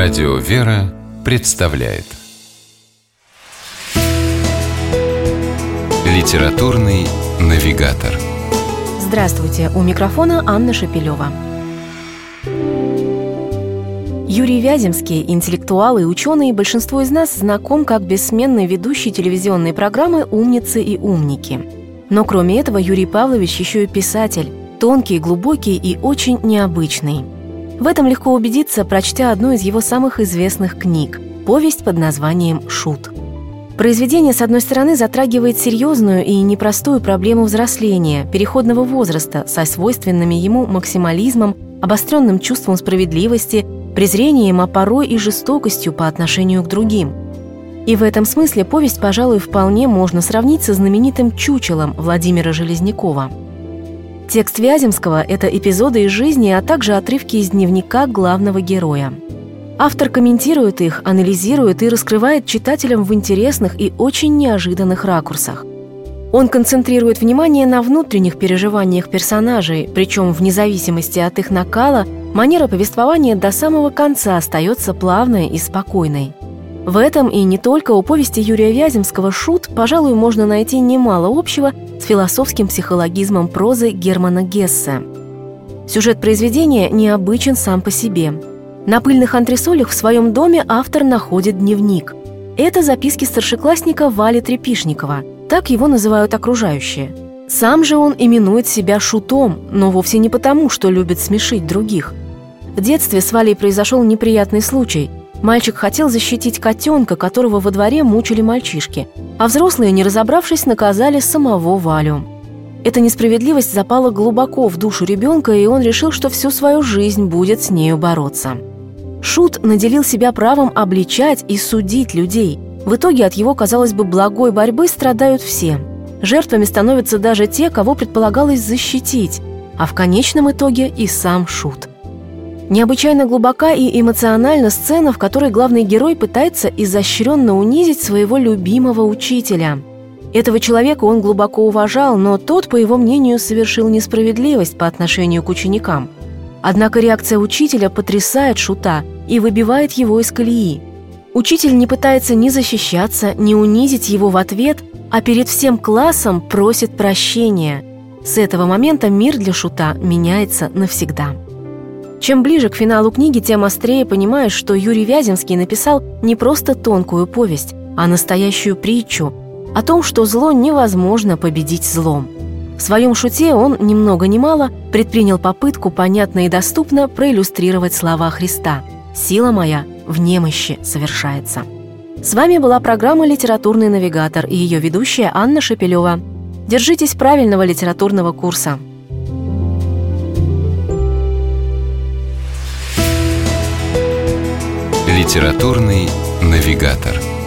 Радио «Вера» представляет Литературный навигатор Здравствуйте! У микрофона Анна Шапилева. Юрий Вяземский, интеллектуал и ученый, большинство из нас знаком как бессменный ведущий телевизионной программы «Умницы и умники». Но кроме этого Юрий Павлович еще и писатель, тонкий, глубокий и очень необычный – в этом легко убедиться, прочтя одну из его самых известных книг – повесть под названием «Шут». Произведение, с одной стороны, затрагивает серьезную и непростую проблему взросления, переходного возраста со свойственными ему максимализмом, обостренным чувством справедливости, презрением, а порой и жестокостью по отношению к другим. И в этом смысле повесть, пожалуй, вполне можно сравнить со знаменитым «Чучелом» Владимира Железнякова – Текст Вяземского – это эпизоды из жизни, а также отрывки из дневника главного героя. Автор комментирует их, анализирует и раскрывает читателям в интересных и очень неожиданных ракурсах. Он концентрирует внимание на внутренних переживаниях персонажей, причем вне зависимости от их накала, манера повествования до самого конца остается плавной и спокойной. В этом и не только у повести Юрия Вяземского «Шут», пожалуй, можно найти немало общего с философским психологизмом прозы Германа Гессе. Сюжет произведения необычен сам по себе. На пыльных антресолях в своем доме автор находит дневник. Это записки старшеклассника Вали Трепишникова. Так его называют окружающие. Сам же он именует себя шутом, но вовсе не потому, что любит смешить других. В детстве с Валей произошел неприятный случай – Мальчик хотел защитить котенка, которого во дворе мучили мальчишки, а взрослые, не разобравшись, наказали самого Валю. Эта несправедливость запала глубоко в душу ребенка, и он решил, что всю свою жизнь будет с нею бороться. Шут наделил себя правом обличать и судить людей. В итоге от его, казалось бы, благой борьбы страдают все. Жертвами становятся даже те, кого предполагалось защитить, а в конечном итоге и сам Шут – Необычайно глубока и эмоциональна сцена, в которой главный герой пытается изощренно унизить своего любимого учителя. Этого человека он глубоко уважал, но тот, по его мнению, совершил несправедливость по отношению к ученикам. Однако реакция учителя потрясает Шута и выбивает его из колеи. Учитель не пытается ни защищаться, ни унизить его в ответ, а перед всем классом просит прощения. С этого момента мир для Шута меняется навсегда. Чем ближе к финалу книги, тем острее понимаешь, что Юрий Вяземский написал не просто тонкую повесть, а настоящую притчу о том, что зло невозможно победить злом. В своем шуте он, ни много ни мало, предпринял попытку понятно и доступно проиллюстрировать слова Христа «Сила моя в немощи совершается». С вами была программа «Литературный навигатор» и ее ведущая Анна Шепелева. Держитесь правильного литературного курса. Литературный навигатор.